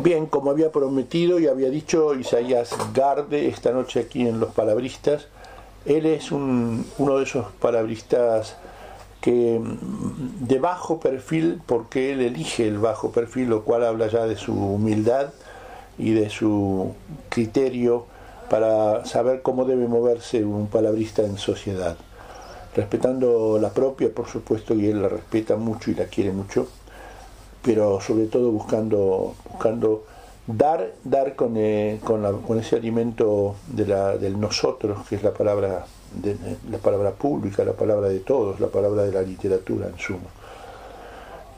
Bien, como había prometido y había dicho Isaías Garde esta noche aquí en Los Palabristas, él es uno de esos palabristas que mm, de bajo perfil, porque él elige el bajo perfil, lo cual habla ya de su humildad y de su criterio para saber cómo debe moverse un palabrista en sociedad, respetando la propia, por supuesto, y él la respeta mucho y la quiere mucho pero sobre todo buscando, buscando dar, dar con, eh, con, ese alimento de la, del nosotros, que es la palabra, la palabra pública, la palabra de todos, la palabra de la literatura en suma.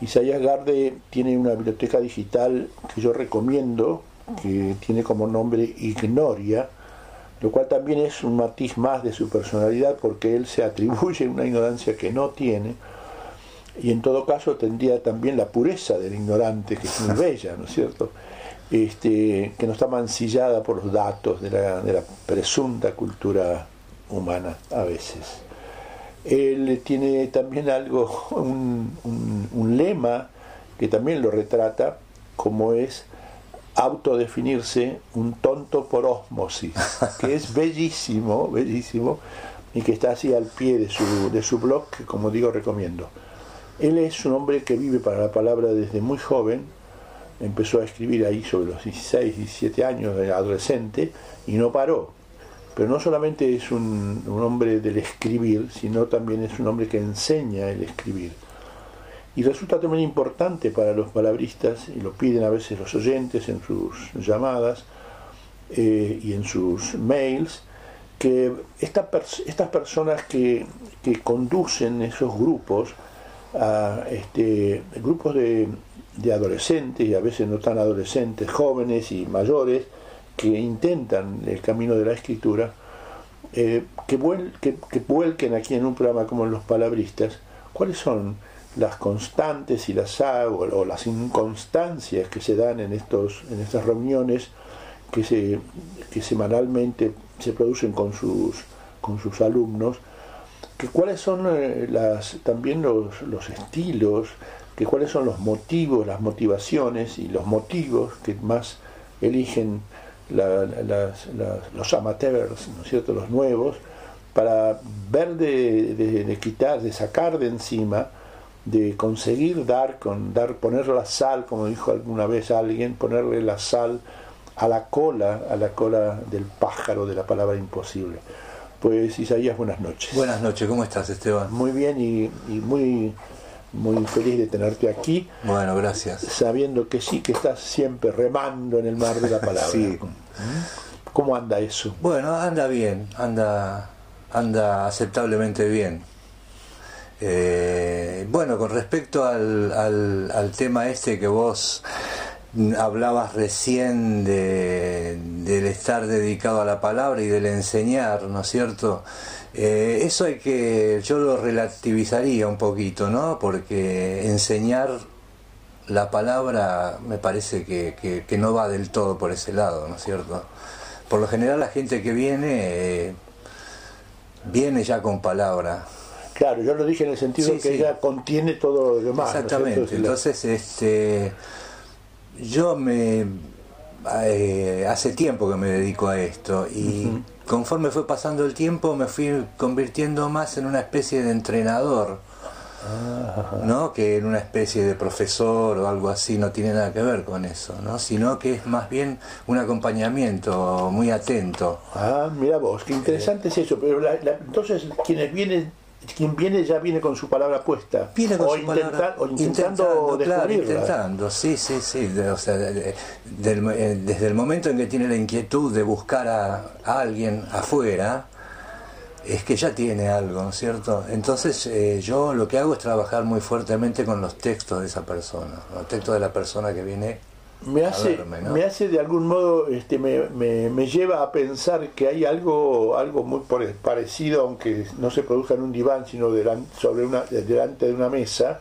Isaías Garde tiene una biblioteca digital que yo recomiendo, que tiene como nombre Ignoria, lo cual también es un matiz más de su personalidad porque él se atribuye una ignorancia que no tiene, y en todo caso tendría también la pureza del ignorante, que es muy bella, ¿no es cierto? Este, que no está mancillada por los datos de la, de la presunta cultura humana a veces. Él tiene también algo, un, un, lema que también lo retrata, como es autodefinirse un tonto por osmosis, que es bellísimo, bellísimo, y que está así al pie de su, de su blog, que como digo recomiendo. Él es un hombre que vive para la palabra desde muy joven, empezó a escribir ahí sobre los 16, 17 años adolescente y no paró. Pero no solamente es un, hombre del escribir, sino también es un hombre que enseña el escribir. Y resulta también importante para los palabristas, y lo piden a veces los oyentes en sus llamadas eh, y en sus mails, que estas personas que conducen esos grupos, a este, grupos de, adolescentes y a veces no tan adolescentes, jóvenes y mayores, que intentan el camino de la escritura, eh, que, vuelquen aquí en un programa como Los Palabristas, cuáles son las constantes y las o, las inconstancias que se dan en, estos, en estas reuniones que, se, que semanalmente se producen con sus, con sus alumnos que cuáles son eh, las, también los, los estilos, que cuáles son los motivos, las motivaciones y los motivos que más eligen los amateurs, ¿no es cierto?, los nuevos, para ver de, de, quitar, de sacar de encima, de conseguir dar, con dar, poner la sal, como dijo alguna vez alguien, ponerle la sal a la cola, a la cola del pájaro de la palabra imposible. Pues Isaías, buenas noches. Buenas noches, ¿cómo estás Esteban? Muy bien y, muy, muy feliz de tenerte aquí. Bueno, gracias. Sabiendo que sí, que estás siempre remando en el mar de la palabra. sí. ¿Cómo anda eso? Bueno, anda bien, anda, anda aceptablemente bien. Eh, bueno, con respecto al, al, al tema este que vos hablabas recién de, del estar dedicado a la palabra y del enseñar, ¿no es cierto? Eh, eso hay que, yo lo relativizaría un poquito, ¿no? Porque enseñar la palabra me parece que, que, no va del todo por ese lado, ¿no es cierto? Por lo general la gente que viene, eh, viene ya con palabra. Claro, yo lo dije en el sentido que ella contiene todo lo demás. Exactamente, entonces este yo me eh, hace tiempo que me dedico a esto y conforme fue pasando el tiempo me fui convirtiendo más en una especie de entrenador. Ah. ¿no? que en una especie de profesor o algo así no tiene nada que ver con eso, ¿no? sino que es más bien un acompañamiento muy atento. Ah, mira vos, qué interesante es eso, pero entonces quienes vienen quien viene ya viene con su palabra puesta. Viene con o, su palabra, o intentando, claro, intentando, sí, sí, sí. o sea, eh, desde el momento en que tiene la inquietud de buscar a, alguien afuera, es que ya tiene algo, ¿no es cierto? Entonces eh, yo lo que hago es trabajar muy fuertemente con los textos de esa persona, los textos de la persona que viene me hace, me hace de algún modo, este, me, me, lleva a pensar que hay algo, algo muy parecido, aunque no se produzca en un diván, sino delante, sobre una, delante de una mesa,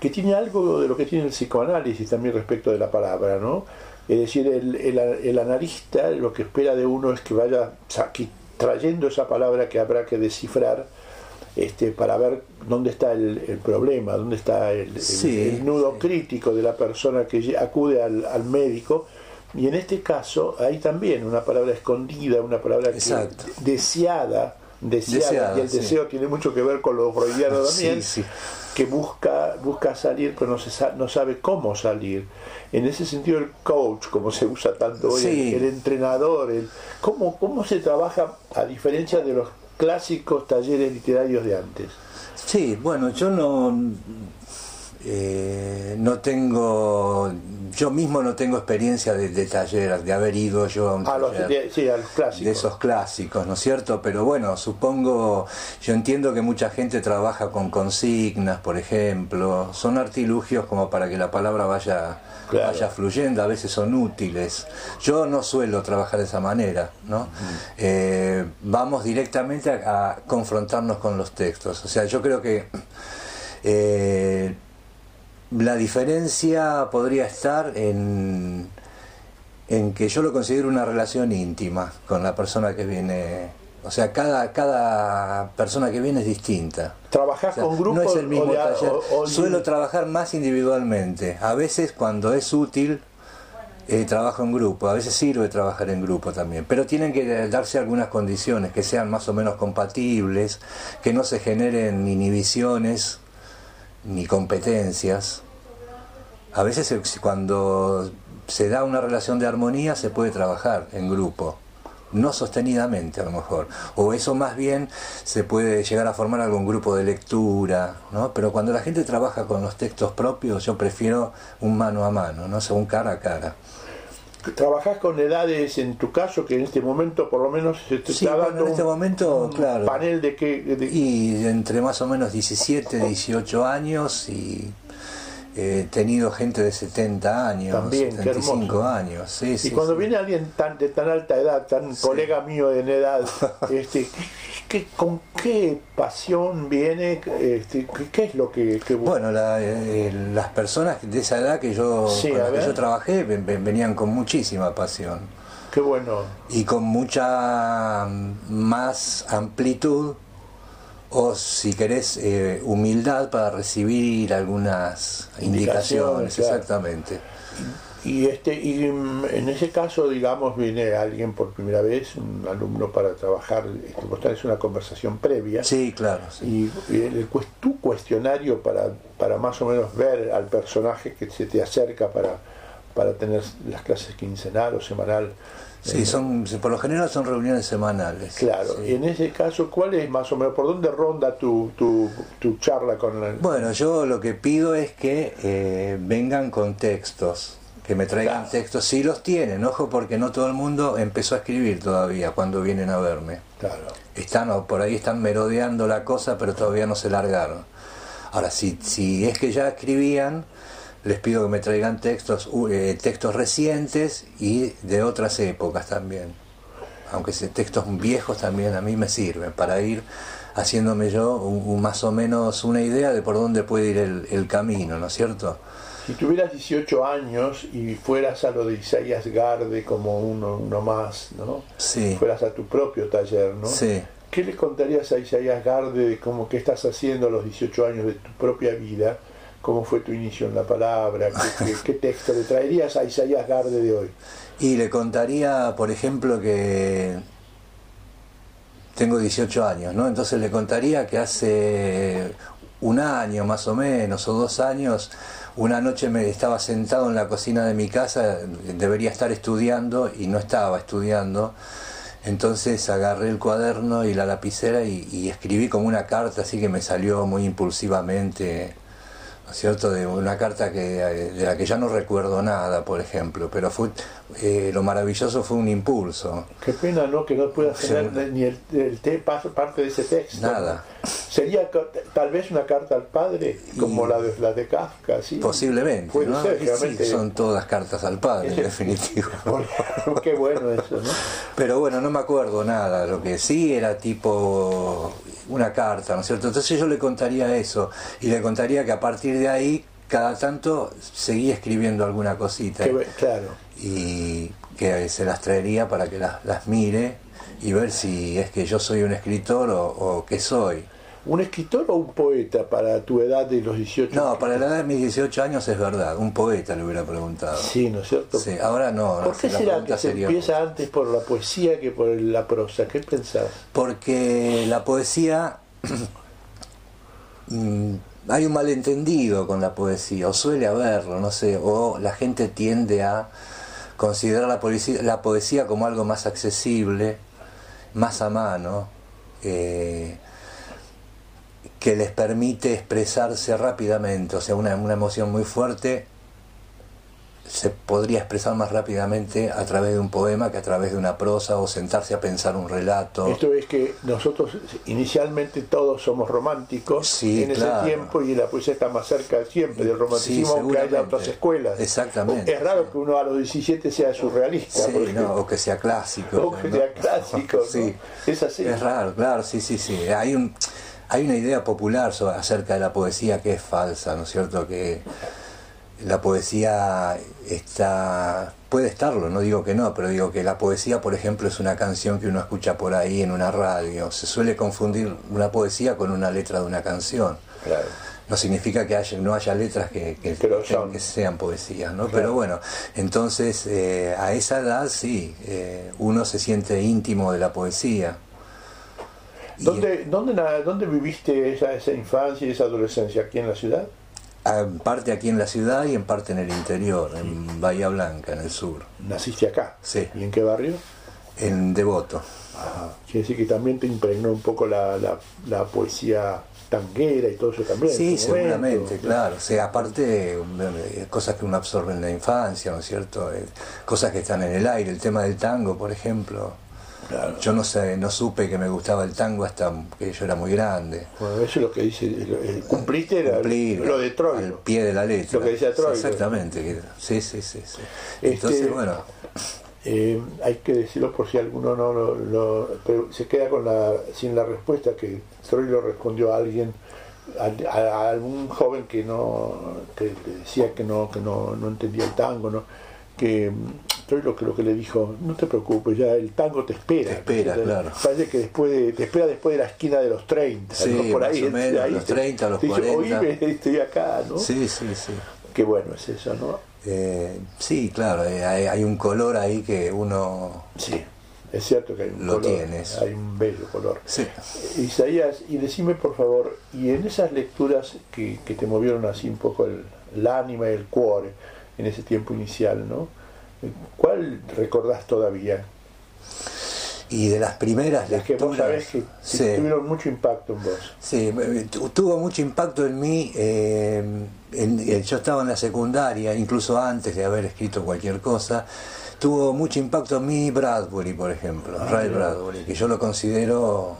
que tiene algo de lo que tiene el psicoanálisis también respecto de la palabra, ¿no? Es decir, el, el, el analista lo que espera de uno es que vaya trayendo esa palabra que habrá que descifrar este, para ver dónde está el, problema, dónde está el, nudo crítico de la persona que acude al, médico. Y en este caso hay también una palabra escondida, una palabra deseada, deseada, y el deseo tiene mucho que ver con lo freudiano también, que busca, busca salir pero no, se no sabe cómo salir. En ese sentido el coach, como se usa tanto hoy, el, entrenador, el, ¿cómo, ¿cómo se trabaja a diferencia de los clásicos talleres literarios de antes. Sí, bueno, yo no, eh, no tengo, yo mismo no tengo experiencia de, de taller, de haber ido yo a un taller de, esos clásicos, ¿no es cierto? Pero bueno, supongo, yo entiendo que mucha gente trabaja con consignas, por ejemplo, son artilugios como para que la palabra vaya vaya fluyendo, a veces son útiles. Yo no suelo trabajar de esa manera, ¿no? Eh, vamos directamente a, confrontarnos con los textos. O sea, yo creo que eh, la diferencia podría estar en, en que yo lo considero una relación íntima con la persona que viene o sea, cada, cada persona que viene es distinta. ¿Trabajás con grupos? No es el mismo taller. Suelo trabajar más individualmente. A veces, cuando es útil, eh, trabajo en grupo. A veces sirve trabajar en grupo también. Pero tienen que darse algunas condiciones que sean más o menos compatibles, que no se generen inhibiciones ni competencias. A veces, cuando se da una relación de armonía, se puede trabajar en grupo no sostenidamente a lo mejor, o eso más bien se puede llegar a formar algún grupo de lectura, ¿no? Pero cuando la gente trabaja con los textos propios, yo prefiero un mano a mano, no un cara a cara. ¿Trabajás con edades en tu caso que en este momento por lo menos se te está dando en este momento, claro. panel de qué? Y entre más o menos 17, 18 años y He tenido gente de 70 años, También, 75 años. Sí, y cuando viene alguien tan, de tan alta edad, tan colega mío en edad, este, ¿qué, ¿con qué pasión viene? Este, ¿Qué es lo que...? Bueno, eh, las personas de esa edad que yo, con las que yo trabajé venían con muchísima pasión. Qué bueno. Y con mucha más amplitud o si querés eh, humildad para recibir algunas indicaciones, exactamente. Y este y mm, en ese caso, digamos, viene alguien por primera vez, un alumno para trabajar, este, tenés una conversación previa. Sí, claro. Y, el, tu cuestionario para, para más o menos ver al personaje que se te acerca para, para tener las clases quincenal o semanal, Sí, son, por lo general son reuniones semanales. Claro, y en ese caso, ¿cuál es más o menos, por dónde ronda tu, tu, tu charla con la... Bueno, yo lo que pido es que eh, vengan con textos, que me traigan textos, si los tienen, ojo, porque no todo el mundo empezó a escribir todavía cuando vienen a verme. Claro. Están, por ahí están merodeando la cosa, pero todavía no se largaron. Ahora, si, si es que ya escribían, les pido que me traigan textos, eh, textos recientes y de otras épocas también. Aunque textos viejos también a mí me sirven para ir haciéndome yo más o menos una idea de por dónde puede ir el, camino, ¿no es cierto? Si tuvieras 18 años y fueras a lo de Isaías Garde como uno, uno más, ¿no? Sí. Fueras a tu propio taller, ¿no? Sí. ¿Qué le contarías a Isaías Garde de cómo que estás haciendo a los 18 años de tu propia vida? Cómo fue tu inicio en la palabra, qué, texto le traerías a Isaías Garde de hoy. Y le contaría, por ejemplo, que tengo 18 años, ¿no? Entonces le contaría que hace un año más o menos, o dos años, una noche me estaba sentado en la cocina de mi casa, debería estar estudiando y no estaba estudiando. Entonces agarré el cuaderno y la lapicera y, y escribí como una carta, así que me salió muy impulsivamente cierto? De una carta que, de la que ya no recuerdo nada, por ejemplo, pero fue eh, lo maravilloso fue un impulso. Qué pena, ¿no? Que no puedas tener ni el, el parte de ese texto. Nada. Sería tal vez una carta al padre, como la, de, la de Kafka, ¿sí? Posiblemente, ¿no? son todas cartas al padre, en definitivo. Qué bueno eso, ¿no? Pero bueno, no me acuerdo nada, lo que sí era tipo una carta, ¿no es cierto? Entonces yo le contaría eso y le contaría que a partir de ahí cada tanto seguía escribiendo alguna cosita. claro. Y que se las traería para que las, las, mire y ver si es que yo soy un escritor o, o qué soy. ¿Un escritor o un poeta para tu edad de los 18 No, para la edad de mis 18 años es verdad, un poeta le hubiera preguntado. Sí, ¿no es cierto? Sí, ahora no. ¿Por qué será que se sería- empieza antes por la poesía que por la prosa? ¿Qué pensás? Porque la poesía. mm, hay un malentendido con la poesía, o suele haberlo, no sé, o la gente tiende a considerar la poesía, la poesía como algo más accesible, más a mano, eh, que les permite expresarse rápidamente, o sea, una, una emoción muy fuerte se podría expresar más rápidamente a través de un poema que a través de una prosa o sentarse a pensar un relato. Esto es que nosotros inicialmente todos somos románticos Sí, en ese tiempo y la poesía está más cerca siempre del romanticismo, Sí, aunque haya otras escuelas. Exactamente, Es raro que uno a los 17 sea surrealista, no, o que sea clásico. o que ¿no? sea clásico. Es así. Es raro, claro, sí, sí, sí. Hay un hay una idea popular sobre- acerca de la poesía que es falsa, ¿no es cierto? Que la poesía está puede estarlo, no digo que no, pero digo que la poesía, por ejemplo, es una canción que uno escucha por ahí en una radio. Se suele confundir una poesía con una letra de una canción. Claro. No significa que haya, no haya letras que, sean poesías, ¿no? Claro. Pero bueno, entonces eh, a esa edad sí, eh, uno se siente íntimo de la poesía. Y, ¿Dónde, dónde, na- dónde viviste esa, esa infancia y esa adolescencia? ¿Aquí en la ciudad? En parte aquí en la ciudad y en parte en el interior, en Bahía Blanca, en el sur, ¿Naciste acá? Sí. ¿Y en qué barrio? en Devoto. Ajá. Quiere decir que también te impregnó un poco la, la, la poesía tanguera y todo eso también. Sí, momento. seguramente, claro. O sea, aparte, eh, cosas que uno absorbe en la infancia, ¿no es cierto? Eh, Cosas que están en el aire, el tema del tango, por ejemplo. Claro. Yo no sé, no supe que me gustaba el tango hasta que yo era muy grande. Bueno, eso es lo que dice. el- cumpliste era Cumplir lo de al Troilo. pie de la letra. Lo que Troilo. Exactamente. Sí, sí, sí. sí. Este- Entonces, bueno, Eh, hay que decirlo por si alguno no lo, lo- pero se queda con la, sin la respuesta que Troilo respondió a alguien, a, algún joven que no que decía que no que no, no entendía el tango, ¿no? que Troilo lo que le dijo, no te preocupes, ya el tango te espera. Te espera, Te- claro. Parece que después de, te espera después de la esquina de los 30, Sí, ¿no? por más ahí, o menos, ahí los te- 30, los te dice, 40. "Oíme, estoy acá, ¿no? sí, sí, sí. Qué bueno es eso, ¿no? Eh, sí, claro, eh, hay, hay un color ahí que uno... Sí, es cierto que hay un Lo color, tienes. hay un bello color. Sí. Isaías, y decime por favor, y en esas lecturas que, que te movieron así un poco el, el ánima y el cuore en ese tiempo inicial, ¿no? ¿Cuál recordás todavía? Y de las primeras Las que vos sabés que, tuvieron mucho impacto en vos. Sí, tu- tuvo mucho impacto en mí. eh, en- eh, yo estaba en la secundaria, incluso antes de haber escrito cualquier cosa. Tuvo mucho impacto en mí Bradbury, por ejemplo, Ah, Ray. Bradbury, que yo lo considero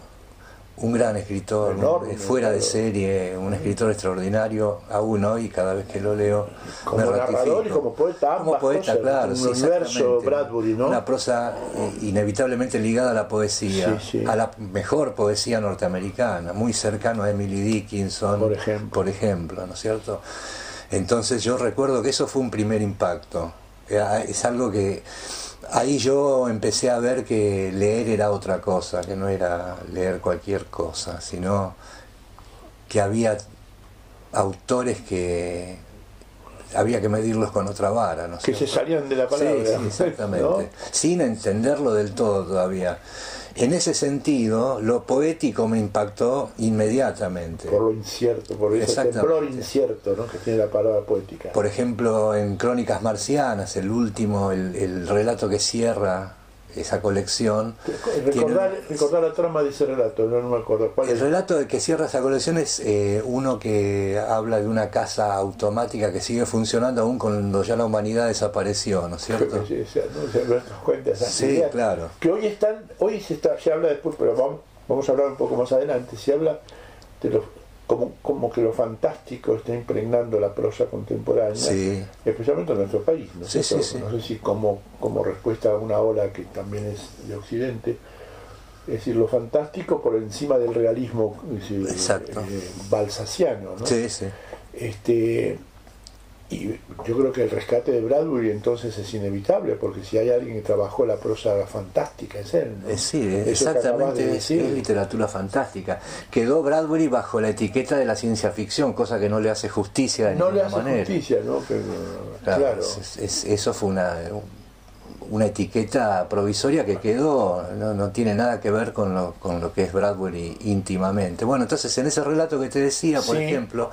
un gran escritor, Enorme, eh, fuera de serie, un escritor extraordinario, aún hoy, cada vez que lo leo. Como me narrador y como poeta, Como ambas poeta, cosas, claro, un sí, universo. Bradbury, ¿no? Una prosa eh, inevitablemente ligada a la poesía, Sí, sí. a la mejor poesía norteamericana, muy cercano a Emily Dickinson, Por ejemplo. por ejemplo, ¿no es cierto? Entonces yo recuerdo que eso fue un primer impacto. Eh, Es algo que ahí yo empecé a ver que leer era otra cosa, que no era leer cualquier cosa, sino que había autores que había que medirlos con otra vara, ¿no Que se salían de la palabra. Sí, sí, exactamente. ¿no? Sin entenderlo del todo todavía. En ese sentido, lo poético me impactó inmediatamente. Por lo incierto, por ese temblor incierto ¿no? que tiene la palabra poética. Por ejemplo, en Crónicas Marcianas, el último, el, el relato que cierra esa colección. Recordar, tiene- recordar la trama de ese relato, no, no me acuerdo cuál El es. relato que cierra esa colección es eh, uno que habla de una casa automática que sigue funcionando aún cuando ya la humanidad desapareció, ¿no es cierto? Sí, sí, ¿no? Se nos cuenta esas Sí, ideas claro. Que hoy están, hoy se está, se habla después, pero vamos, vamos a hablar un poco más adelante, se habla de lo, como, como que lo fantástico está impregnando la prosa contemporánea, Sí. especialmente en nuestro país. ¿no, Sí, sí, no sé si como, como respuesta a una ola que también es de Occidente, es decir, lo fantástico por encima del realismo es decir, Exacto. eh, balsaciano. ¿no? Sí, sí. Este, y yo creo que el rescate de Bradbury entonces es inevitable, porque si hay alguien que trabajó la prosa fantástica es él. ¿no? Sí, exactamente, es, literatura fantástica. Quedó Bradbury bajo la etiqueta de la ciencia ficción, cosa que no le hace justicia de no ninguna le hace manera. justicia, ¿no? claro, eso fue una una etiqueta provisoria que quedó, no, no, tiene nada que ver con lo, con lo que es Bradbury íntimamente. Bueno, entonces en ese relato que te decía, por ejemplo,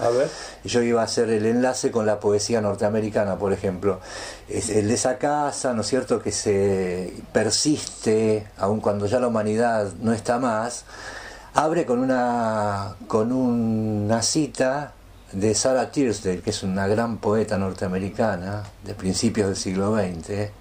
yo iba a hacer el enlace con la poesía norteamericana, por ejemplo. Es el de esa casa, ¿no es cierto?, que se persiste, aun cuando ya la humanidad no está más, abre con una, con una cita de Sarah Tearsdale, que es una gran poeta norteamericana de principios del siglo XX,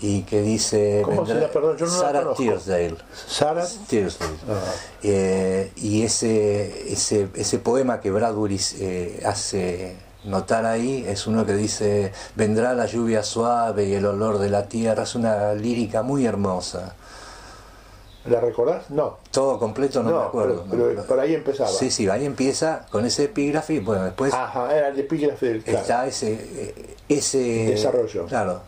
y que dice ¿Cómo se llama? Perdón, yo no Sarah Tearsdale. Sarah Tearsdale. Ah. Eh, y ese, ese, ese poema que Bradbury eh, hace notar ahí es uno que dice vendrá la lluvia suave y el olor de la tierra es una lírica muy hermosa ¿La recordás? No. Todo completo no, me acuerdo. Pero, por ahí empezaba. Sí, sí, ahí empieza con ese epígrafe y bueno, después... Ajá, era el epígrafe del Está ese, eh, ese... Desarrollo. Claro,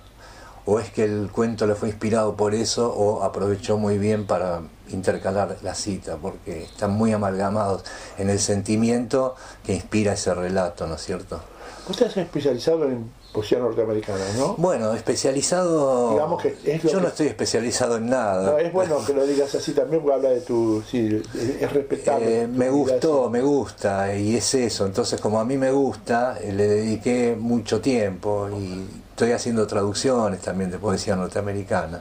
o es que el cuento le fue inspirado por eso o aprovechó muy bien para intercalar la cita, porque están muy amalgamados en el sentimiento que inspira ese relato, ¿no es cierto? Usted se ha especializado en poesía norteamericana, ¿no? Bueno, especializado... Digamos que Yo no estoy especializado en nada. No, es bueno que lo digas así también porque habla de tu... Sí, es respetable. Eh, me gustó, me gusta, y es eso. Entonces, como a mí me gusta, eh, le dediqué mucho tiempo y estoy haciendo traducciones también de poesía norteamericana.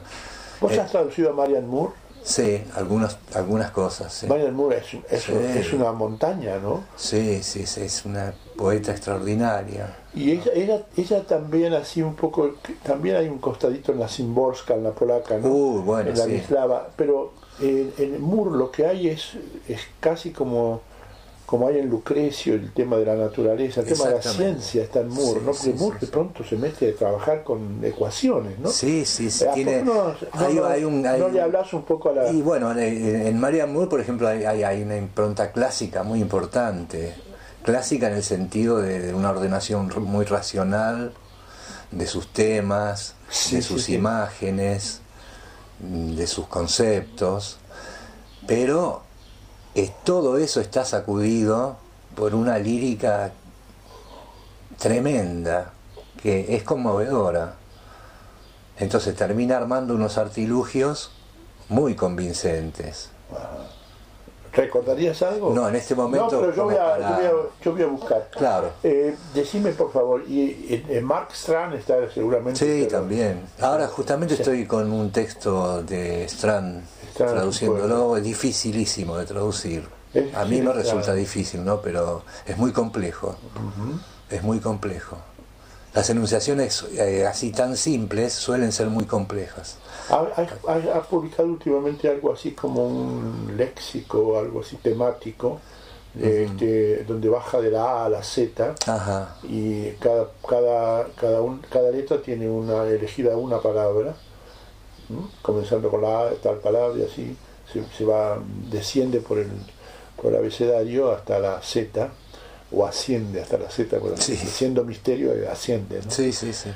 ¿Vos has traducido a Marian Moore? Sí, algunas, algunas cosas. Sí. Marian Moore es, es, una montaña, ¿no? Sí, sí, sí, es una poeta extraordinaria. Y ella, ella, también así un poco, también hay un costadito en la Simborska, en la polaca, ¿no? Uh, bueno, en la sí. pero en, en Moore lo que hay es, es casi como como hay en Lucrecio el tema de la naturaleza, el tema de la ciencia está en Moore, ¿no? Porque Moore de pronto se mete a trabajar con ecuaciones, ¿no? Sí, sí, sí. Tiene, no, hay, un, no, le hablas un poco a la... Y bueno, en María Moore, por ejemplo, hay, hay, una impronta clásica muy importante. Clásica en el sentido de, una ordenación muy racional de sus temas, de sus imágenes, de sus conceptos, pero todo eso está sacudido por una lírica tremenda, que es conmovedora. Entonces termina armando unos artilugios muy convincentes. ¿Recordarías algo? No, en este momento. No, pero yo, voy a, yo voy, a, buscar. Claro. Eh, decime, por favor, y, Mark Strand está seguramente. Sí, también. Ahora, justamente estoy con un texto de Strand traduciéndolo es dificilísimo de traducir. a mí me resulta difícil, ¿no? Pero es muy complejo. Es muy complejo. Las enunciaciones eh, así tan simples suelen ser muy complejas. ¿Ha, publicado últimamente algo así como un léxico algo así temático? Este, donde baja de la A a la Z y cada, cada, cada, un, cada letra tiene una elegida una palabra comenzando con la A, tal palabra y así se, va, desciende por el, por el abecedario hasta la Z o asciende hasta la Z, siendo misterio eh, asciende. Sí, sí, sí.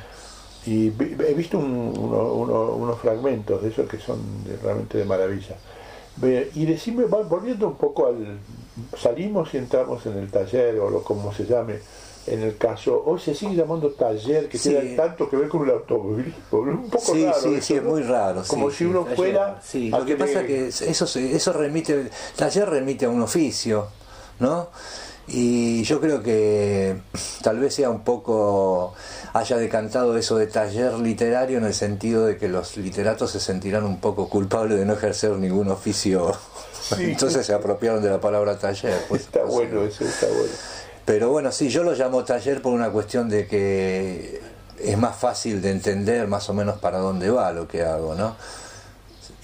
Y he visto unos fragmentos de eso que son realmente de maravilla. Y decime, volviendo un poco al... Salimos y entramos en el taller o lo como se llame en el caso, hoy se sigue llamando taller, que tiene tanto que ver con el automovilismo. Un poco sí, raro. Sí, sí, es muy raro. Como si uno fuera. Sí, lo que pasa es que eso, eso remite, taller remite a un oficio, ¿no? Y yo creo que tal vez sea un poco, haya decantado eso de taller literario en el sentido de que los literatos se sentirán un poco culpables de no ejercer ningún oficio. Entonces se apropiaron de la palabra taller. Pues, está bueno, eso está bueno. Pero bueno, sí, yo lo llamo taller por una cuestión de que es más fácil de entender más o menos para dónde va lo que hago, ¿no?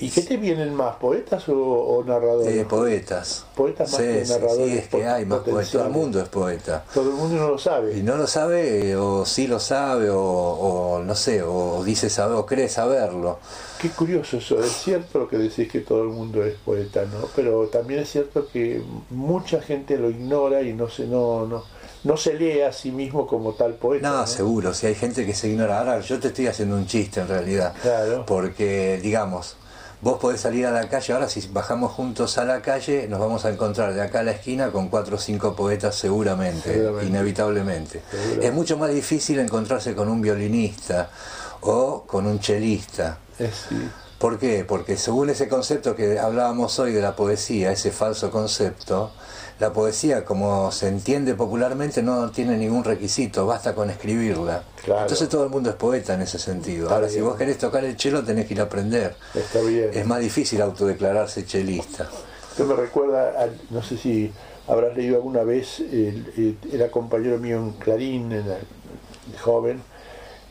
¿Y qué te vienen más, poetas o, narradores? Eh, poetas. Poetas más que narradores. Sí, es que hay más poetas. Todo el mundo es poeta. Todo el mundo no lo sabe. Y no lo sabe, o sí lo sabe, o, no sé, o dice saber, o cree saberlo. Qué curioso eso. Es cierto lo que decís que todo el mundo es poeta, ¿no? Pero también es cierto que mucha gente lo ignora y no se, no, no no se lee a sí mismo como tal poeta. No, seguro, si hay gente que se ignora. Ahora yo te estoy haciendo un chiste en realidad. Claro. Porque, digamos, vos podés salir a la calle, ahora si bajamos juntos a la calle, nos vamos a encontrar de acá a la esquina con cuatro o cinco poetas seguramente, Seguramente. inevitablemente. Seguramente. Es mucho más difícil encontrarse con un violinista o con un chelista. Sí. ¿Por qué? Porque según ese concepto que hablábamos hoy de la poesía, ese falso concepto, la poesía, como se entiende popularmente, no tiene ningún requisito, basta con escribirla. Claro. Entonces todo el mundo es poeta en ese sentido. Está Ahora, si vos querés tocar el chelo, tenés que ir a aprender. Está bien. Es más difícil autodeclararse chelista. Esto me recuerda, a- no sé si habrás leído alguna vez, el- el- era compañero mío en Clarín, en el- joven,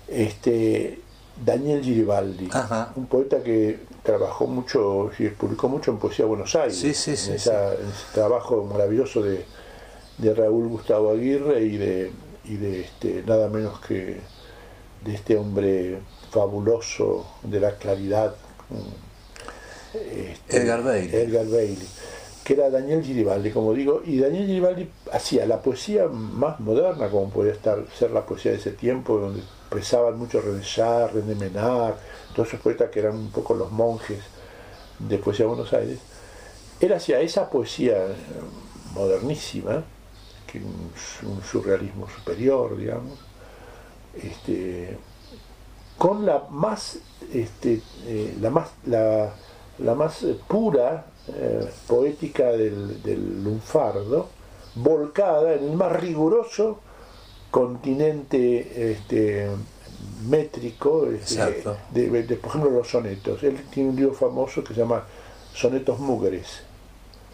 este Daniel Giribaldi, Ajá. un poeta que trabajó mucho, y publicó mucho en Poesía Buenos Aires, Sí, sí, sí, en, esa- en ese trabajo maravilloso de, de Raúl Gustavo Aguirre y de, y de este, nada menos que de este hombre fabuloso de la claridad. este, Edgar Bailey. Edgar Bailey, que era Daniel Giribaldi, como digo, y Daniel Giribaldi hacía la poesía más moderna, como podía estar, ser la poesía de ese tiempo, donde expresaban mucho René Char, René Menard, todos esos poetas que eran un poco los monjes de Poesía de Buenos Aires. Él hacía esa poesía eh, modernísima, que un, un surrealismo superior, digamos, este, con la más, este, eh, la más, la, la más pura eh, poética del, del lunfardo, volcada en el más riguroso continente este, métrico, este, de, de, por ejemplo, los sonetos. Él tiene un libro famoso que se llama Sonetos Mugres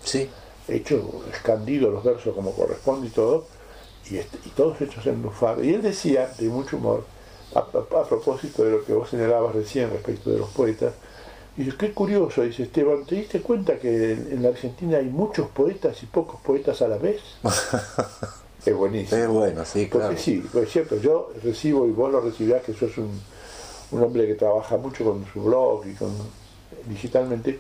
Sí, hecho escandido los versos como corresponde y todo, y, este- y todos hechos en lunfardo. Y él decía, de mucho humor, a, a- a propósito de lo que vos señalabas recién respecto de los poetas, dice, qué curioso, dice Esteban, ¿te diste cuenta que en, en la Argentina hay muchos poetas y pocos poetas a la vez? es buenísimo. es bueno, sí, Porque claro. sí, pues es cierto, yo recibo y vos lo recibirás que sos un, un hombre que trabaja mucho con su blog y con digitalmente.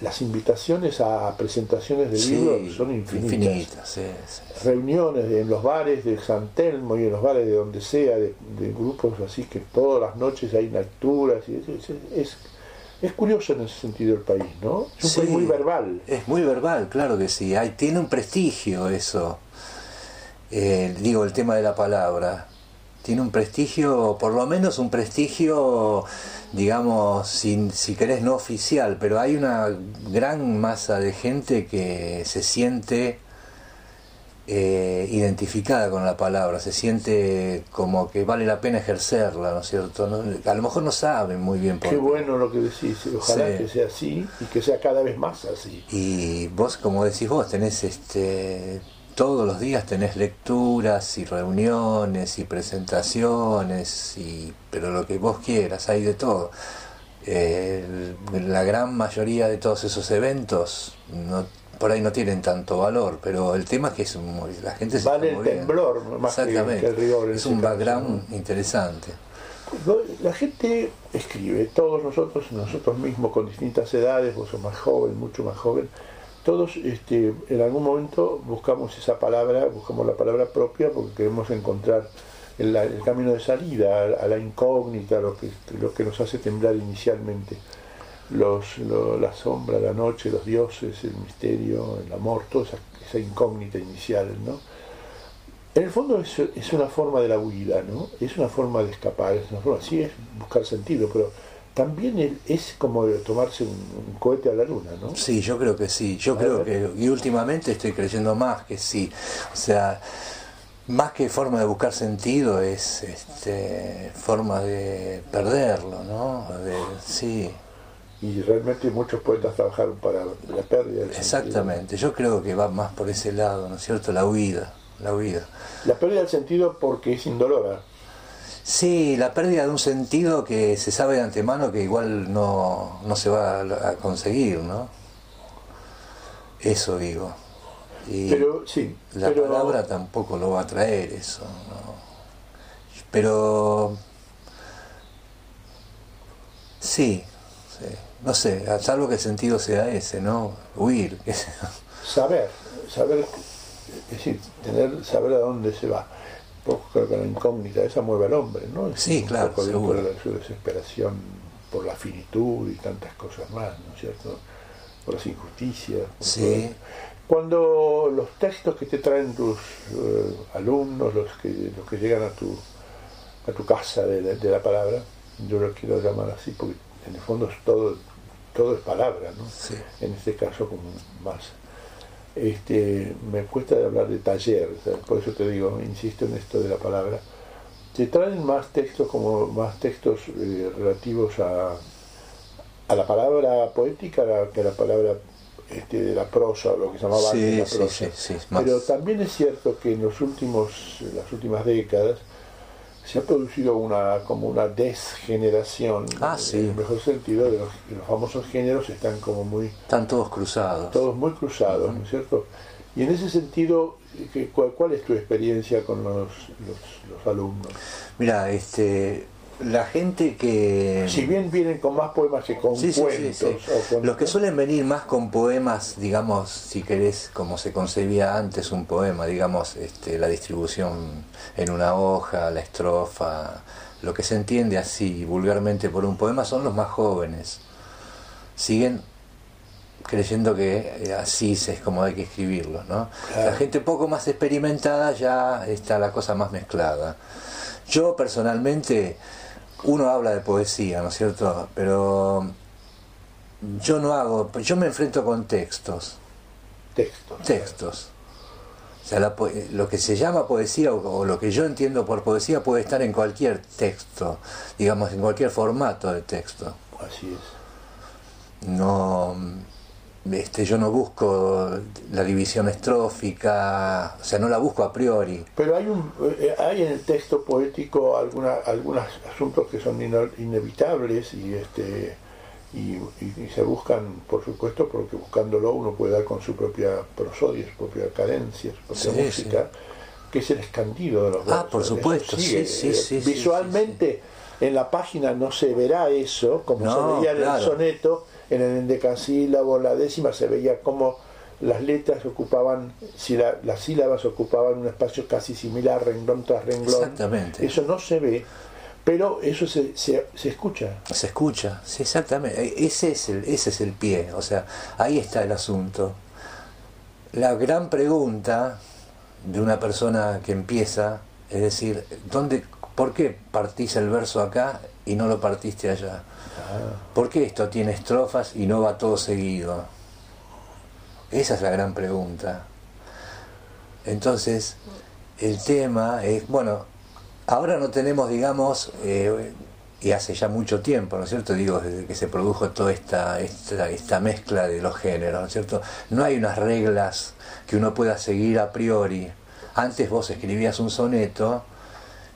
Las invitaciones a presentaciones de Sí, libros son infinitas. infinitas, sí, sí. Reuniones en los bares de San Telmo y en los bares de donde sea, de, de grupos así que todas las noches hay lecturas. Y es, es, es- es curioso en ese sentido el país, ¿no? Es un Sí. país muy verbal. Es muy verbal, claro que sí. Hay, tiene un prestigio eso. Eh, digo, el tema de la palabra. Tiene un prestigio, por lo menos un prestigio, digamos, sin, si querés no oficial, pero hay una gran masa de gente que se siente eh, identificada con la palabra, se siente como que vale la pena ejercerla, ¿no es cierto? No- a lo mejor no saben muy bien por Qué bueno lo que decís. Ojalá Sí. que sea así y que sea cada vez más así. Y vos, como decís vos, tenés este todos los días tenés lecturas y reuniones y presentaciones y pero lo que vos quieras, hay de todo. Eh, la gran mayoría de todos esos eventos no, por ahí no tienen tanto valor, pero el tema es que es muy- la gente se Vale está el temblor más que- Exactamente. que el rigor es un caso, background interesante. La gente escribe, todos nosotros, nosotros mismos con distintas edades, vos sos más joven, mucho más joven, todos este, en algún momento buscamos esa palabra, buscamos la palabra propia porque queremos encontrar el, camino de salida a, la incógnita, lo que, lo que nos hace temblar inicialmente. Los, lo- la sombra, la noche, los dioses, el misterio, el amor, toda esa, incógnita inicial, ¿no? En el fondo es, es una forma de la huida, ¿no? Es una forma de escapar, es una forma, sí es buscar sentido, pero también es como tomarse un, cohete a la luna, ¿no? Sí, yo creo que sí. Yo A creo que, y últimamente estoy creyendo más que sí. O sea, más que forma de buscar sentido es este, forma de perderlo, ¿no? De, sí, Y realmente muchos poetas trabajaron para la pérdida del sentido. exactamente. Yo creo que va más por ese lado, ¿no es cierto? La huida, la huida. La pérdida del sentido porque es indolora. Sí, la pérdida de un sentido que se sabe de antemano que igual no, no se va a, conseguir, ¿no? Eso digo. Y Pero sí, la pero palabra tampoco lo va a traer eso, ¿no? Pero sí, sí, no sé, a salvo que el sentido sea ese, ¿no? Huir, saber, saber Es decir, tener, saber a dónde se va. Poco creo que la incógnita esa mueve al hombre, ¿no? Sí, claro, por su desesperación, por la finitud y tantas cosas más, ¿no es cierto? Por las injusticias. sí. Cuando los textos que te traen tus eh, alumnos, los que, los que llegan a tu, a tu casa de, de la palabra, yo lo quiero llamar así porque en el fondo es todo, todo es palabra, ¿no? En este caso como más. Este, me cuesta hablar de taller, por eso te digo, insisto en esto de la palabra. Te traen más textos como más textos eh, relativos a, a la palabra poética que a la palabra este, de la prosa o lo que se llamaba la prosa. Pero también es cierto que en los últimos, las últimas décadas se ha producido una como una desgeneración ah, en el mejor sentido de los, famosos géneros están como muy están todos cruzados todos muy cruzados ¿no es cierto? y en ese sentido ¿cuál, cuál es tu experiencia con los, los, alumnos? mira este la gente que... Si bien vienen con más poemas que con cuentos. Los que suelen venir más con poemas, digamos, si querés, como se concebía antes un poema, digamos, este, la distribución en una hoja, la estrofa, lo que se entiende así vulgarmente por un poema son los más jóvenes. Siguen creyendo que eh, así es como hay que escribirlo, ¿no? La gente poco más experimentada ya está la cosa más mezclada. Yo personalmente uno habla de poesía, ¿no es cierto? Pero yo no hago, yo me enfrento con textos. Textos. Textos. O sea, lo que se llama poesía o, lo que yo entiendo por poesía puede estar en cualquier texto, digamos, en cualquier formato de texto. Así es. No, este, yo no busco la división estrófica, o sea, no la busco a priori. Pero hay, un, eh, hay en el texto poético alguna, algunos asuntos que son inevitables y, este, y, se buscan, por supuesto, porque buscándolo uno puede dar con su propia prosodia, su propia cadencia, su propia música, que es el escandido de los Ah, por supuesto, sí, sí, eh, sí, Visualmente en la página no se verá eso, como se veía en el soneto en el endecasílabo, la décima, se veía como las letras ocupaban, si las sílabas ocupaban un espacio casi similar, renglón tras renglón. Exactamente. Eso no se ve, pero eso se, se, escucha. Se escucha, sí, exactamente. E, ese es, el, ese es el pie, o sea, ahí está el asunto. La gran pregunta de una persona que empieza es decir, ¿dónde, ¿por qué partís el verso acá y no lo partiste allá? ¿Por qué esto tiene estrofas y no va todo seguido? Esa es la gran pregunta. Entonces, el tema es, bueno, ahora no tenemos, digamos, eh, y hace ya mucho tiempo, ¿no es cierto? Digo, desde que se produjo toda esta, esta, esta mezcla de los géneros, ¿no es cierto? No hay unas reglas que uno pueda seguir a priori. Antes vos escribías un soneto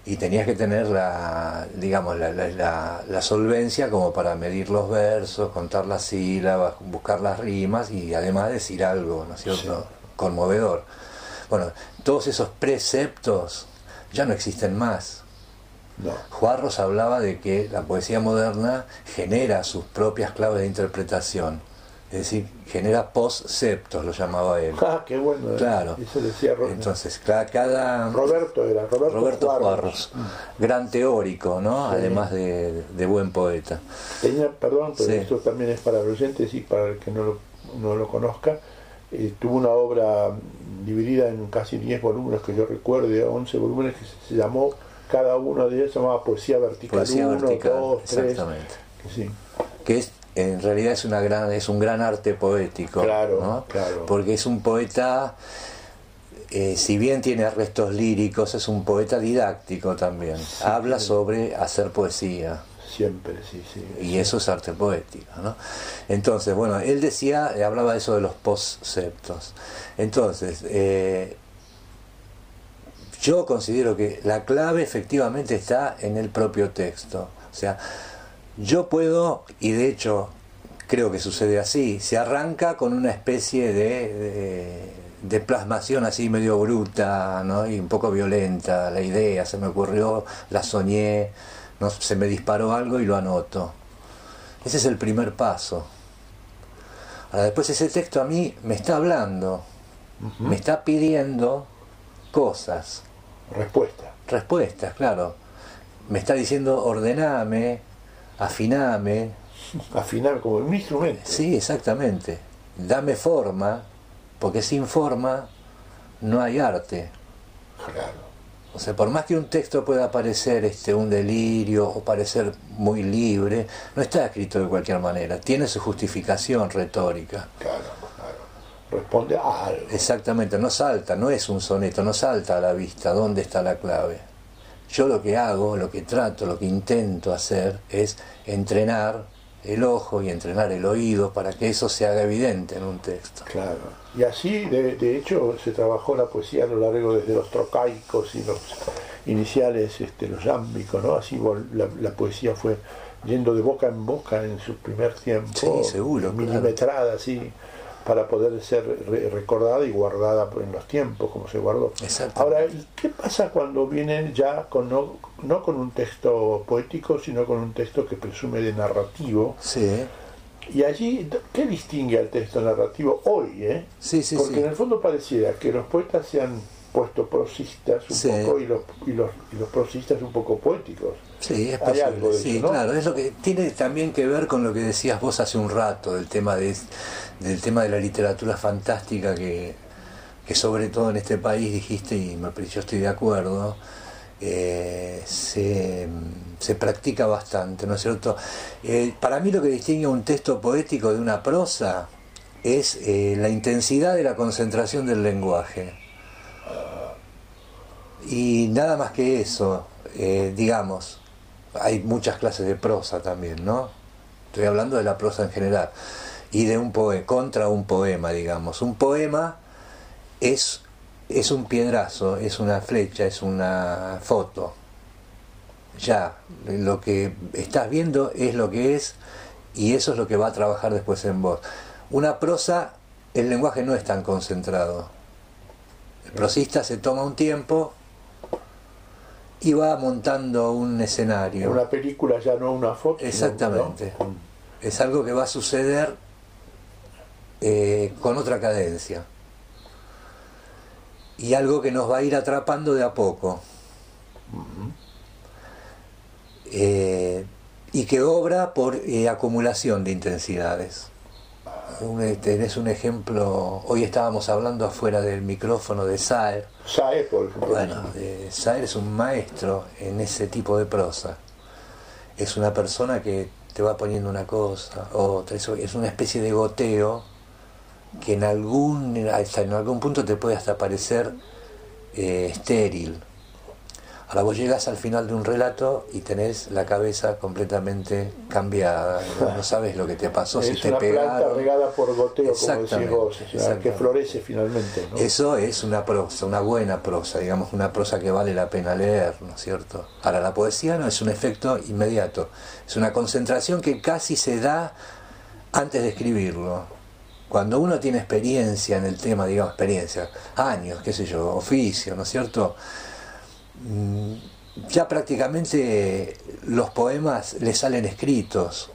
y tenías que tener la, digamos, la, la, solvencia como para medir los versos, contar las sílabas, buscar las rimas y además decir algo, ¿no es cierto?, conmovedor. Bueno, todos esos preceptos ya no existen más. No. Juarros hablaba de que la poesía moderna genera sus propias claves de interpretación es decir, genera post-septos, lo llamaba él. Ah, qué bueno. Eh. Claro. Eso decía Entonces, cada, Roberto era, Roberto, Juarros. Gran teórico, ¿no? Además de, buen poeta. Tenía, perdón, pero esto también es para los oyentes y para el que no lo, no lo conozca. Eh, tuvo una obra dividida en casi 10 volúmenes que yo recuerde, 11 volúmenes que se, llamó, cada uno de ellos se llamaba Poesía Vertical Poesía 1, vertical, 2, 3. Exactamente. Que sí. Que es en realidad es una gran es un gran arte poético claro, claro. porque es un poeta eh, si bien tiene restos líricos es un poeta didáctico también. Habla sobre hacer poesía. Siempre sí sí. Y eso es arte poético ¿no? entonces bueno él decía eh, hablaba de eso de los postceptos. Entonces eh, yo considero que la clave efectivamente está en el propio texto. O sea yo puedo, y de hecho creo que sucede así, se arranca con una especie de, de, plasmación así medio bruta ¿no? y un poco violenta, la idea se me ocurrió, la soñé, no, se me disparó algo y lo anoto. Ese es el primer paso. Ahora después ese texto a mí me está hablando, me está pidiendo cosas. Respuesta. Respuestas, claro. Me está diciendo ordename, afiname. Afinar como un instrumento. Sí, exactamente. Dame forma, porque sin forma no hay arte. Claro. O sea, por más que un texto pueda parecer este, un delirio o parecer muy libre, no está escrito de cualquier manera. Tiene su justificación retórica. Claro, claro. Responde a algo. Exactamente, no salta, no es un soneto, no salta a la vista. ¿Dónde está la clave? Yo lo que hago, lo que trato, lo que intento hacer es entrenar el ojo y entrenar el oído para que eso se haga evidente en un texto. Claro. Y así, de, de hecho, se trabajó la poesía a lo largo desde los trocaicos y los iniciales, este, los yámbicos, ¿no? Así la, la poesía fue yendo de boca en boca en su primer tiempo. Sí, seguro, Milimetrada, así, para poder ser re- recordada y guardada en los tiempos, como se guardó. Exacto. Ahora, ¿y qué pasa cuando vienen ya con no, no con un texto poético, sino con un texto que presume de narrativo? Sí, Y allí, ¿qué distingue al texto narrativo hoy? Eh? sí, sí. Porque sí. en el fondo pareciera que los poetas se han puesto prosistas un Sí. poco y los, y, los, y los prosistas un poco poéticos. Sí, es posible. algo de sí, eso, ¿no? claro, es lo que tiene también que ver con lo que decías vos hace un rato del tema de del tema de la literatura fantástica que, que sobre todo en este país dijiste y me, yo estoy de acuerdo. eh, se, se practica bastante, ¿no es cierto? Eh, para mí lo que distingue un texto poético de una prosa es eh, la intensidad de la concentración del lenguaje. Y nada más que eso, eh, digamos, hay muchas clases de prosa también, ¿no? Estoy hablando de la prosa en general y de un poema, contra un poema, digamos. Un poema es, es un piedrazo, es una flecha, es una foto. Ya, lo que estás viendo es lo que es y eso es lo que va a trabajar después en vos. Una prosa, el lenguaje no es tan concentrado. El prosista se toma un tiempo y va montando un escenario. Una película ya no una foto. Exactamente. ¿no? Es algo que va a suceder eh, con otra cadencia. Y algo que nos va a ir atrapando de a poco. Eh, y que obra por eh, acumulación de intensidades. Un- eh, tenés un ejemplo, hoy estábamos hablando afuera del micrófono de Saer, Sae, por ejemplo. bueno, eh, Saer es un maestro en ese tipo de prosa. Es una persona que te va poniendo una cosa, otra, es una especie de goteo que en algún, hasta en algún punto te puede hasta parecer eh, estéril. Ahora vos llegas al final de un relato y tenés la cabeza completamente cambiada, no, sabes lo que te pasó, si es te una planta pegaron. regada por goteo, como decís vos, o sea, que florece finalmente. ¿no? Eso es una prosa, una buena prosa, digamos, una prosa que vale la pena leer, ¿no es cierto? Ahora, la poesía no es un efecto inmediato, es una concentración que casi se da antes de escribirlo. Cuando uno tiene experiencia en el tema, digamos, experiencia, años, qué sé yo, oficio, ¿no es cierto? Mm, Ya prácticamente los poemas le salen escritos.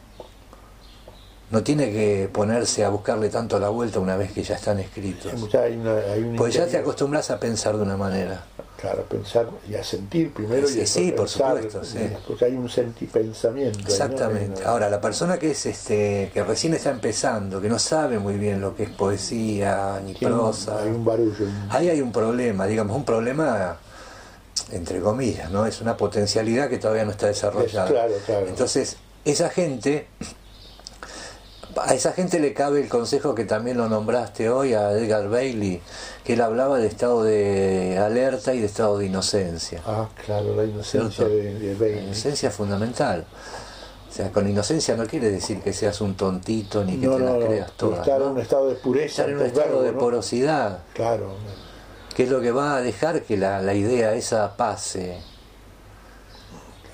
No tiene que ponerse a buscarle tanto la vuelta una vez que ya están escritos. Ya hay una, hay un Pues ya te acostumbras a pensar de una manera. Claro, pensar y a sentir primero Sí, y después sí, por pensar, supuesto, sí. Porque hay un sentipensamiento. ahí, ¿no? Exactamente. Ahora, la persona que es este, que recién está empezando, que no sabe muy bien lo que es poesía ni prosa, Hay un barullo. ahí hay un problema, digamos, un problema entre comillas, ¿no? Es una potencialidad que todavía no está desarrollada. Es claro, claro. Entonces, esa gente, a esa gente le cabe el consejo que también lo nombraste hoy a Edgar Bailey, que él hablaba de estado de alerta y de estado de inocencia. Ah, claro, la inocencia de, de La Bailey. inocencia es fundamental. O sea, con inocencia no quiere decir que seas un tontito ni que No, te no, las no, creas pero todas. estar ¿no? en un estado de pureza. Estar en un estado verbo, de ¿no? porosidad, Claro. Que es lo que va a dejar que la, la idea esa pase.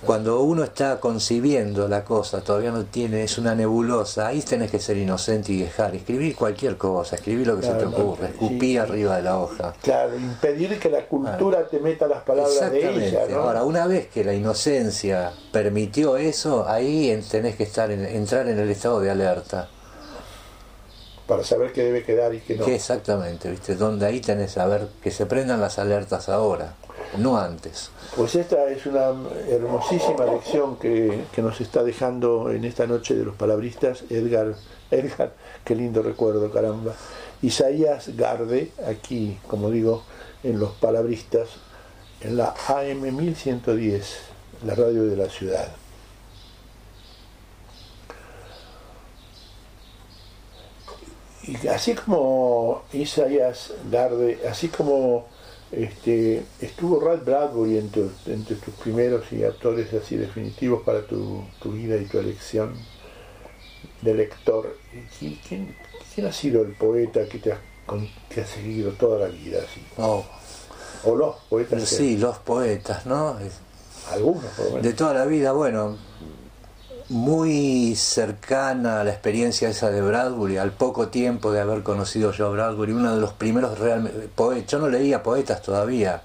Cuando uno está concibiendo la cosa, todavía no tiene, es una nebulosa, ahí tenés que ser inocente y dejar, escribir cualquier cosa, escribir lo que se te Claro, no, escupir sí. arriba de la hoja. Claro, impedir que la cultura te meta las palabras de ella, ¿no? Ahora, una vez que la inocencia permitió eso, ahí en- tenés que estar en- entrar en el estado de alerta. Para saber qué debe quedar y qué no. Que exactamente, ¿viste? Donde ahí tenés a ver que se prendan las alertas ahora, no antes. Pues esta es una hermosísima lección que, que nos está dejando en esta noche de los palabristas Edgar, Edgar, qué lindo recuerdo, caramba. Isaías Garde, aquí, como digo, en los palabristas, en la AM 1110, la radio de la ciudad. Y así como Isaías Garde, así como este, estuvo Ralph Bradbury entre, entre, tus primeros y actores así definitivos para tu, tu vida y tu elección de lector. ¿Quién, quién ha sido el poeta que te ha, que ha seguido toda la vida? Así? Oh, O los poetas. que- sí, los poetas, ¿no? Algunos, por lo menos. De toda la vida, bueno, muy cercana a la experiencia esa de Bradbury, al poco tiempo de haber conocido yo a Bradbury, uno de los primeros realmente poetas, yo no leía poetas todavía,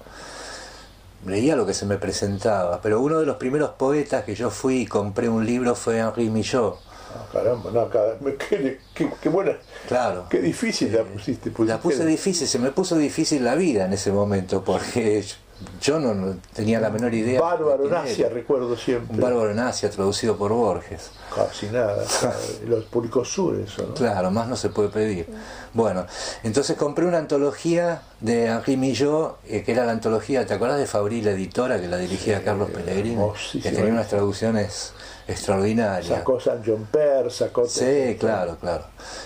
leía lo que se me presentaba, pero uno de los primeros poetas que yo fui y compré un libro fue Henri Millot, Ah, caramba, no, me- qué, qué- qué buena, claro. qué difícil la pusiste. La pusiste- puse difícil, se me puso difícil la vida en ese momento, porque yo no, no tenía la menor idea. Bárbaro Nacia, recuerdo siempre. Un Bárbaro en Asia, traducido por Borges. Casi nada, los publicó Sur eso, ¿no? Claro, más no se puede pedir. Bueno, entonces compré una antología de Henri Millot, eh, que era la antología, ¿te acuerdas de Fabril, la editora, que la dirigía Carlos Pellegrini? hermosísima. Que tenía unas traducciones extraordinarias. Sacó San John Per, sacó... Sí, claro, claro.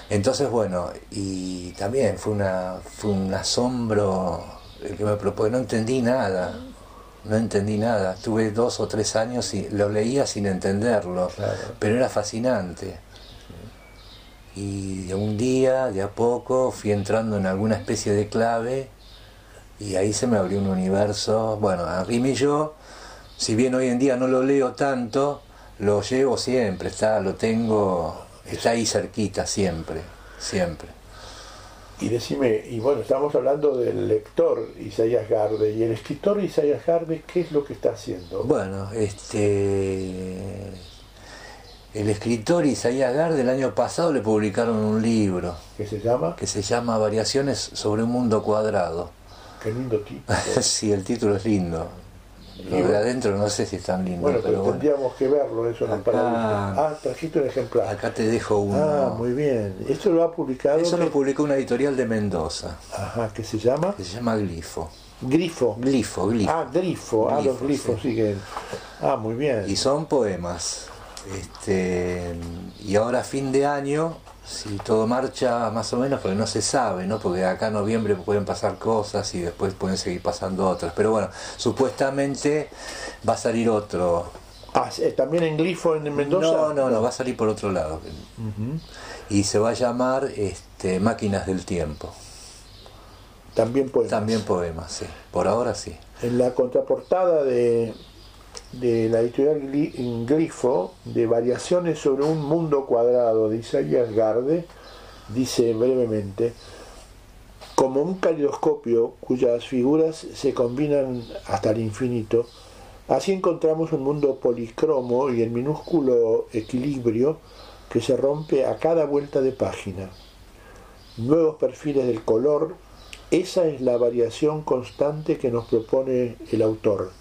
Entonces, bueno, y también fue una fue un asombro que me propone, no entendí nada, no entendí nada. Tuve dos o tres años y lo leía sin entenderlo, Claro. pero era fascinante. Y de un día, de a poco, fui entrando en alguna especie de clave y ahí se me abrió un universo. Bueno, Henri Millot, si bien hoy en día no lo leo tanto, lo llevo siempre, está, lo tengo, está ahí cerquita siempre, siempre. Y decime, y bueno, estamos hablando del lector Isaías Garde, y el escritor Isaías Garde, ¿qué es lo que está haciendo? Bueno, este el escritor Isaías Garde el año pasado le publicaron un libro ¿Qué se llama? que se llama Variaciones sobre un mundo cuadrado. Qué lindo tipo. sí, el título es lindo. De adentro no sé si es tan lindo, Bueno, pero pero bueno. tendríamos que verlo eso en el Acá- palabra. Ah, trajiste un ejemplar. Acá te dejo uno. Ah, muy bien. Esto lo ha publicado. Eso lo publicó una editorial de Mendoza, Ajá, que se llama que se llama Glifo. Grifo. Glifo, glifo. Ah, grifo. Ah, los Glifo, glifos, sí. que. Ah, muy bien. Y son poemas. Este, y ahora a fin de año, si todo marcha más o menos, porque no se sabe, ¿no? Porque acá en noviembre pueden pasar cosas y después pueden seguir pasando otras. Pero bueno, supuestamente va a salir otro. Ah, eh, también en glifo en Mendoza. No, no, no, va a salir por otro lado. Y se va a llamar este, Máquinas del Tiempo. También poemas. También poemas, sí. Por ahora sí. En la contraportada de, de la editorial Glifo, de Variaciones sobre un mundo cuadrado de Isaías Garde, dice brevemente, como un caleidoscopio cuyas figuras se combinan hasta el infinito, así encontramos un mundo policromo y en minúsculo equilibrio que se rompe a cada vuelta de página. Nuevos perfiles del color, esa es la variación constante que nos propone el autor.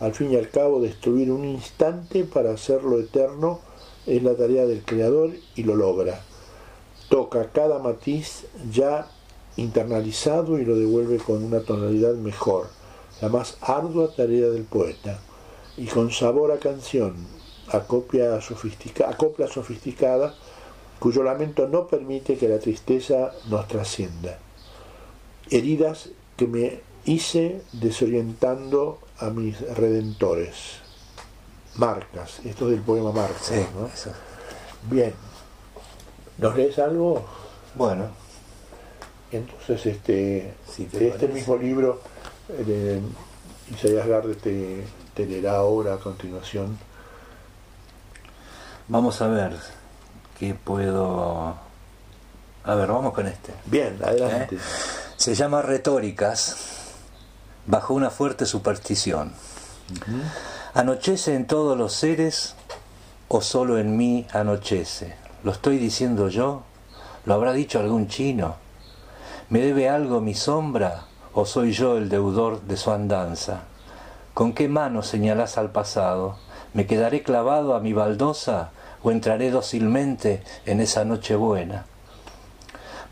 Al fin y al cabo, destruir un instante para hacerlo eterno es la tarea del creador y lo logra. Toca cada matiz ya internalizado y lo devuelve con una tonalidad mejor, la más ardua tarea del poeta. Y con sabor a canción, acopia sofistica- acopla sofisticada, cuyo lamento no permite que la tristeza nos trascienda heridas que me hice desorientando a mis redentores. Marcas, esto es del poema Marcas. Sí, ¿no? eso. Bien. ¿Nos lees algo? Bueno, Entonces, este, de este mismo libro, de Isaías Garde te, te leerá ahora a continuación. vamos a ver qué puedo... A ver, vamos con este. Bien, adelante. ¿Eh? Se llama Retóricas, bajo una fuerte superstición. ¿Anochece en todos los seres o solo en mí anochece? ¿Lo estoy diciendo yo? ¿Lo habrá dicho algún chino? ¿Me debe algo mi sombra o soy yo el deudor de su andanza? ¿Con qué mano señalás al pasado? ¿Me quedaré clavado a mi baldosa o entraré dócilmente en esa noche buena?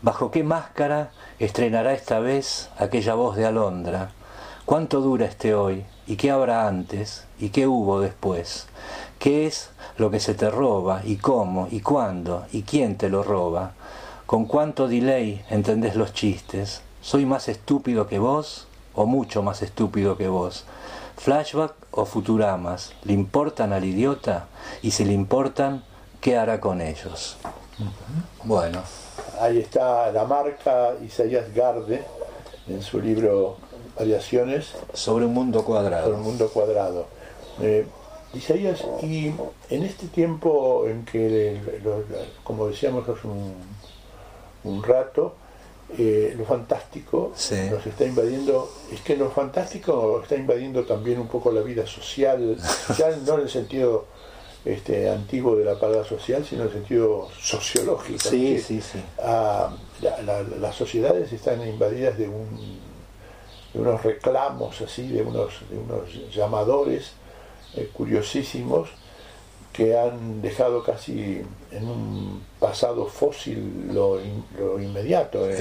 ¿Bajo qué máscara estrenará esta vez aquella voz de alondra? ¿Cuánto dura este hoy? ¿Y qué habrá antes? ¿Y qué hubo después? ¿Qué es lo que se te roba? ¿Y cómo? ¿Y cuándo? ¿Y quién te lo roba? ¿Con cuánto delay entendés los chistes? ¿Soy más estúpido que vos o mucho más estúpido que vos? ¿Flashback o Futuramas? ¿Le importan al idiota? Y si le importan, ¿qué hará con ellos? Bueno. Ahí está la marca Isaías Garde en su libro Variaciones. Sobre un mundo cuadrado. Sobre un mundo cuadrado. Eh, Isaías, y en este tiempo en que, como decíamos hace un, rato, eh, lo fantástico nos está invadiendo, es que lo fantástico está invadiendo también un poco la vida social, no en el sentido este, antiguo de la palabra social, sino en el sentido sociológico. Sí, sí, sí. las sociedades están invadidas de, un, de unos reclamos así, de unos, de unos llamadores eh, curiosísimos que han dejado casi en un pasado fósil lo, inmediato. Eh,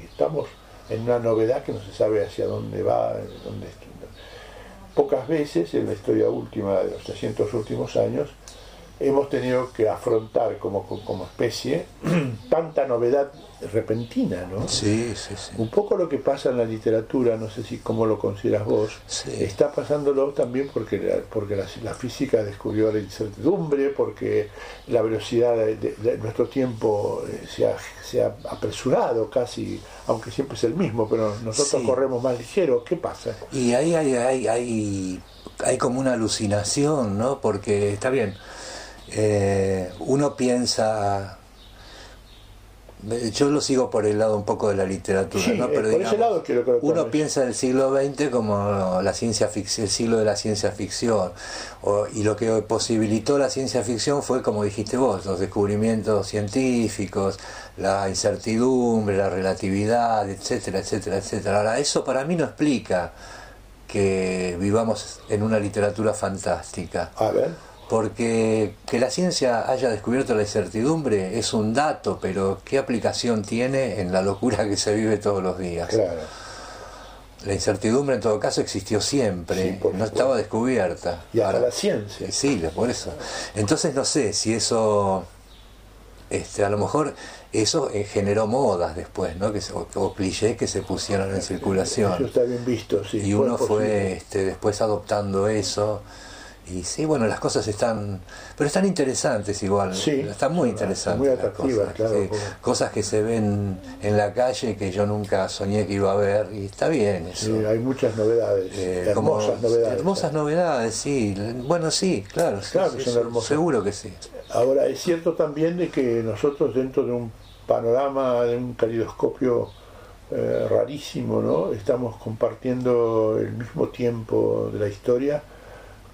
y estamos en una novedad que no se sabe hacia dónde va, dónde, pocas veces en la historia última de los 300 últimos años hemos tenido que afrontar como, como especie tanta novedad repentina, ¿no? Sí, sí, sí. Un poco lo que pasa en la literatura, no sé si cómo lo consideras vos, está pasándolo también porque, porque la, física descubrió la incertidumbre, porque la velocidad de, nuestro tiempo eh, se ha, se ha, apresurado casi, aunque siempre es el mismo, pero nosotros corremos más ligero, ¿qué pasa? Y ahí hay, hay, hay, hay como una alucinación, ¿no? Porque está bien, eh, uno piensa yo lo sigo por el lado un poco de la literatura, ¿no? Pero por ese lado quiero que uno piensa el siglo XX como la ciencia el siglo de la ciencia ficción, y lo que posibilitó la ciencia ficción fue, como dijiste vos, los descubrimientos científicos, la incertidumbre, la relatividad, etcétera, etcétera, etcétera. Ahora, eso para mí no explica que vivamos en una literatura fantástica. A ver porque que la ciencia haya descubierto la incertidumbre es un dato, pero ¿qué aplicación tiene en la locura que se vive todos los días? Claro. La incertidumbre en todo caso existió siempre, no estaba descubierta. Y hasta la ciencia. Sí, por eso. Entonces no sé si eso, este, a lo mejor eso eh, generó modas después, ¿no? Que, o, o, clichés que se pusieron en circulación. Eso está bien visto, sí. Y uno fue este, después adoptando eso y sí, bueno, las cosas están, pero están interesantes igual, sí, están muy interesantes. Muy atractivas, cosas, claro. Cosas que se ven en la calle que yo nunca soñé que iba a ver y está bien eso. Sí, hay muchas novedades, eh, hermosas novedades. Hermosas novedades, sí. Bueno, sí, claro. Claro que son hermosas. Seguro que sí. Ahora, es cierto también de que nosotros dentro de un panorama, de un calidoscopio eh, rarísimo, ¿no? Estamos compartiendo el mismo tiempo de la historia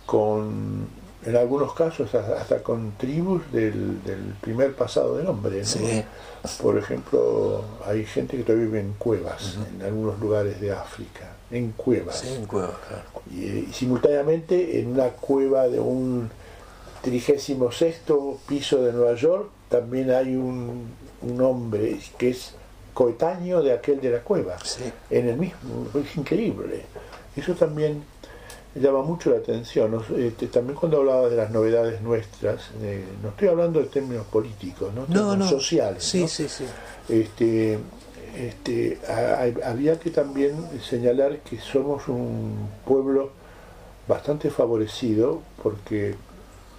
con, en algunos casos, hasta con tribus del, primer pasado del hombre. Por ejemplo, hay gente que todavía vive en cuevas, en algunos lugares de África, en cuevas. y, simultáneamente en una cueva de un trigésimo sexto piso de Nueva York también hay un, un hombre que es coetáneo de aquel de la cueva, en el mismo, es increíble. Eso también llama mucho la atención. Este, también cuando hablaba de las novedades nuestras, eh, no estoy hablando de términos políticos, ¿no? sociales. Sí, sí, sí. Este, este, había que también señalar que somos un pueblo bastante favorecido porque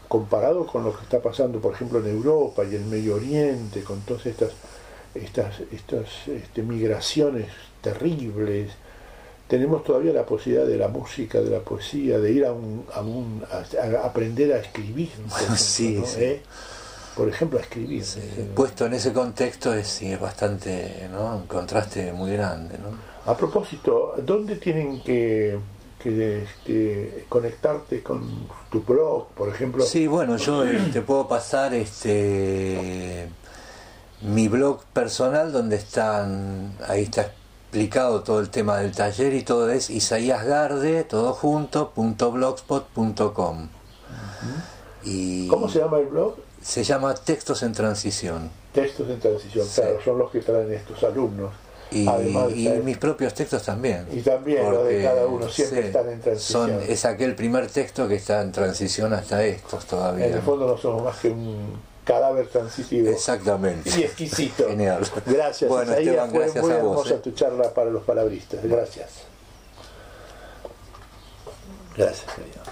comparado con lo que está pasando, por ejemplo, en Europa y en Medio Oriente, con todas estas, estas, estas este, migraciones terribles, tenemos todavía la posibilidad de la música, de la poesía, de ir a, un, a, aprender a escribir. Por ¿Eh? Por ejemplo, a escribir. Puesto en ese contexto es, sí, es bastante, ¿no? Un contraste muy grande, ¿no? A propósito, ¿dónde tienen que, que este, conectarte con tu blog, por ejemplo? Sí, bueno, yo eh, te puedo pasar este mi blog personal donde están, ahí está explicado todo el tema del taller y todo es isaíasgarde, todo junto, punto blogspot.com. y ¿Cómo se llama el blog? Se llama Textos en Transición. Textos en Transición, claro, son los que traen estos alumnos. Y, mis propios textos también. Y también los de cada uno, siempre están en transición. Son, es aquel primer texto que está en transición hasta estos todavía. En el fondo no somos más que un cadáver transitivo. Exactamente. Y exquisito. Genial. Gracias. Bueno, Esteban, gracias muy a vos. hermosa ¿eh? tu charla para los palabristas. Gracias. Gracias, querido.